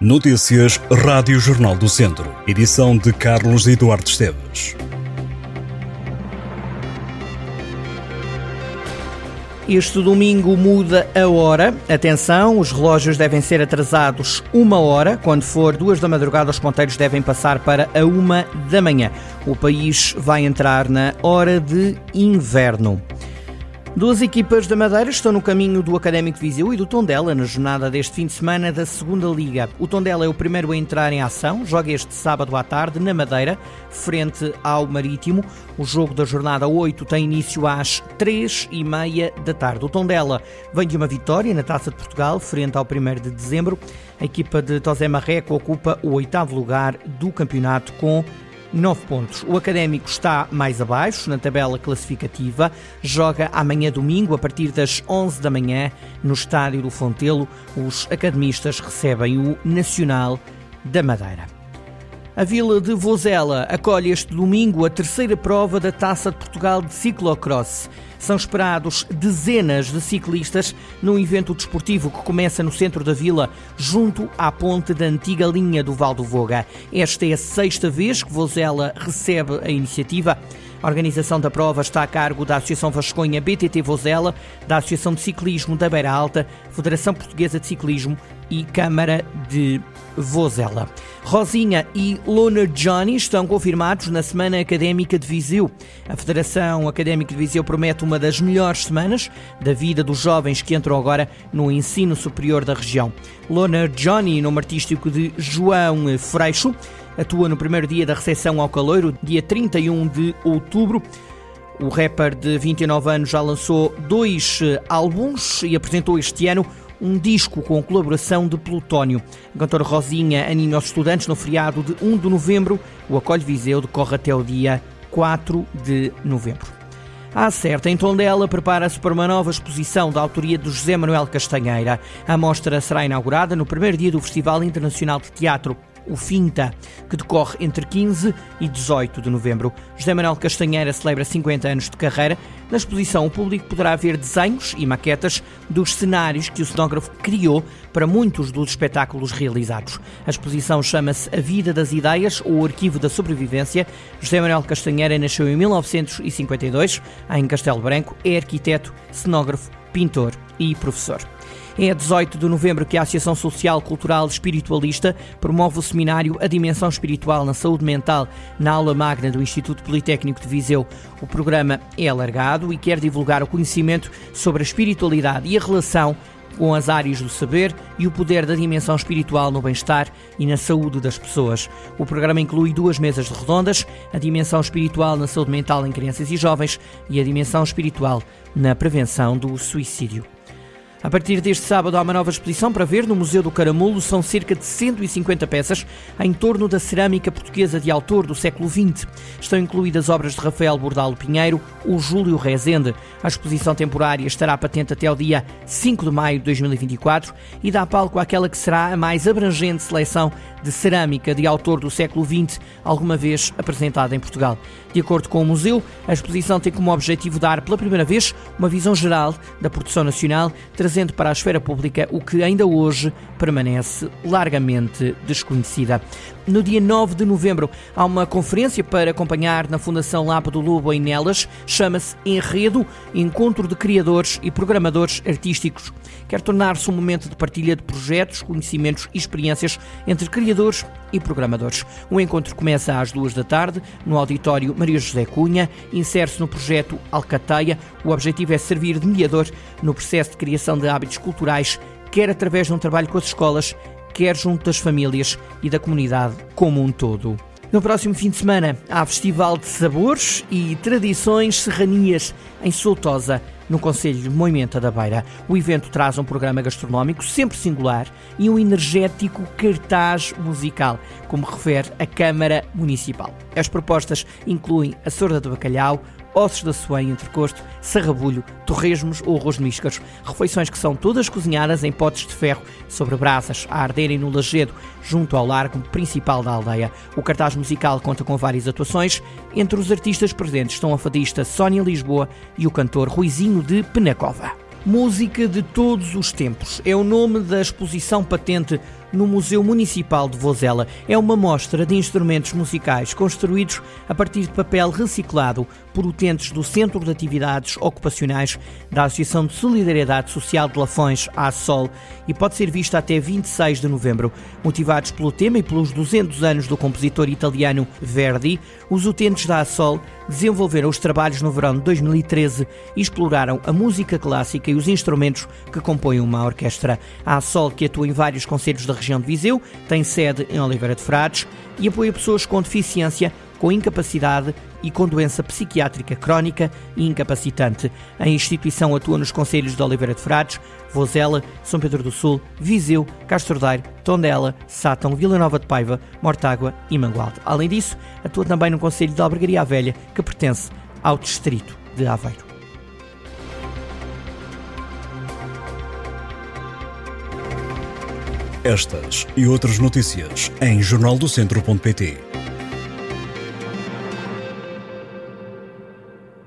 Notícias Rádio Jornal do Centro. Edição de Carlos Eduardo Esteves. Este domingo muda a hora. Atenção, os relógios devem ser atrasados uma hora. Quando for duas da madrugada, os ponteiros devem passar para a uma da manhã. O país vai entrar na hora de inverno. Duas equipas da Madeira estão no caminho do Académico Viseu e do Tondela na jornada deste fim de semana da Segunda Liga. O Tondela é o primeiro a entrar em ação, joga este sábado à tarde na Madeira, frente ao Marítimo. O jogo da jornada 8 tem início às 3 e meia da tarde. O Tondela vem de uma vitória na Taça de Portugal, frente ao 1 de dezembro. A equipa de Tosé Marreco ocupa o oitavo lugar do campeonato com 9 pontos. O Académico está mais abaixo na tabela classificativa. Joga amanhã domingo, a partir das 11 da manhã, no Estádio do Fontelo. Os academistas recebem o Nacional da Madeira. A Vila de Vozela acolhe este domingo a terceira prova da Taça de Portugal de Ciclocross. São esperados dezenas de ciclistas num evento desportivo que começa no centro da vila, junto à ponte da antiga linha do Val do Voga. Esta é a sexta vez que Vozela recebe a iniciativa. A organização da prova está a cargo da Associação Vasconha BTT Vozela, da Associação de Ciclismo da Beira Alta, Federação Portuguesa de Ciclismo e Câmara de Vozela. Rosinha e Loner Johnny estão confirmados na Semana Académica de Viseu. A Federação Académica de Viseu promete uma das melhores semanas da vida dos jovens que entram agora no ensino superior da região. Loner Johnny, nome artístico de João Freixo, atua no primeiro dia da recepção ao caloiro, dia 31 de outubro. O rapper de 29 anos já lançou dois eh, álbuns e apresentou este ano um disco com colaboração de Plutónio. A cantora Rosinha anima os estudantes no feriado de 1 de novembro. O Acolhe Viseu decorre até o dia 4 de novembro. A Certa, em Tondela, prepara-se para uma nova exposição da autoria de José Manuel Castanheira. A mostra será inaugurada no primeiro dia do Festival Internacional de Teatro o FINTA, que decorre entre 15 e 18 de novembro. José Manuel Castanheira celebra 50 anos de carreira. Na exposição, o público poderá ver desenhos e maquetas dos cenários que o cenógrafo criou para muitos dos espetáculos realizados. A exposição chama-se A Vida das Ideias ou Arquivo da Sobrevivência. José Manuel Castanheira nasceu em 1952 em Castelo Branco, é arquiteto, cenógrafo, pintor e professor. É a 18 de novembro que a Associação Social Cultural Espiritualista promove o seminário A Dimensão Espiritual na Saúde Mental na aula magna do Instituto Politécnico de Viseu. O programa é alargado e quer divulgar o conhecimento sobre a espiritualidade e a relação com as áreas do saber e o poder da dimensão espiritual no bem-estar e na saúde das pessoas. O programa inclui duas mesas redondas, a dimensão espiritual na saúde mental em crianças e jovens e a dimensão espiritual na prevenção do suicídio. A partir deste sábado há uma nova exposição para ver no Museu do Caramulo. São cerca de 150 peças em torno da cerâmica portuguesa de autor do século XX. Estão incluídas obras de Rafael Bordalo Pinheiro, o Júlio Rezende. A exposição temporária estará patente até o dia 5 de maio de 2024 e dá palco àquela que será a mais abrangente seleção de cerâmica de autor do século XX alguma vez apresentada em Portugal. De acordo com o museu, a exposição tem como objetivo dar pela primeira vez uma visão geral da produção nacional, trazendo para a esfera pública o que ainda hoje permanece largamente desconhecida. No dia 9 de novembro há uma conferência para acompanhar na Fundação Lapa do Lobo em Nelas, chama-se Enredo, Encontro de Criadores e Programadores Artísticos. Quer tornar-se um momento de partilha de projetos, conhecimentos e experiências entre criadores e programadores. O encontro começa às duas da tarde no auditório Maria José Cunha, insere-se no projeto Alcateia. O objetivo é servir de mediador no processo de criação de hábitos culturais, quer através de um trabalho com as escolas, quer junto das famílias e da comunidade como um todo. No próximo fim de semana há Festival de Sabores e Tradições Serranias em Soutosa, no Conselho de Moimenta da Beira. O evento traz um programa gastronómico sempre singular e um energético cartaz musical, como refere a Câmara Municipal. As propostas incluem a sorda de bacalhau, ossos da soém, entrecosto, sarrabulho, torresmos ou arroz de míscaros. Refeições que são todas cozinhadas em potes de ferro sobre brasas a arderem no lajedo, junto ao largo principal da aldeia. O cartaz musical conta com várias atuações. Entre os artistas presentes estão a fadista Sónia Lisboa e o cantor Ruizinho de Penacova. Música de todos os tempos é o nome da exposição patente no Museu Municipal de Vozela. É uma mostra de instrumentos musicais construídos a partir de papel reciclado por utentes do Centro de Atividades Ocupacionais da Associação de Solidariedade Social de Lafões, ASOL, e pode ser vista até 26 de novembro. Motivados pelo tema e pelos 200 anos do compositor italiano Verdi, os utentes da ASOL desenvolveram os trabalhos no verão de 2013 e exploraram a música clássica e os instrumentos que compõem uma orquestra. A ASOL, que atua em vários conselhos da região de Viseu, tem sede em Oliveira de Frades e apoia pessoas com deficiência com incapacidade e com doença psiquiátrica crónica e incapacitante. A instituição atua nos conselhos de Oliveira de Frades, Vozela, São Pedro do Sul, Viseu, Castro Daire, Tondela, Sátão, Vila Nova de Paiva, Mortágua e Mangualde. Além disso, atua também no conselho de Albergaria Velha, que pertence ao distrito de Aveiro. Estas e outras notícias em jornaldocentro.pt.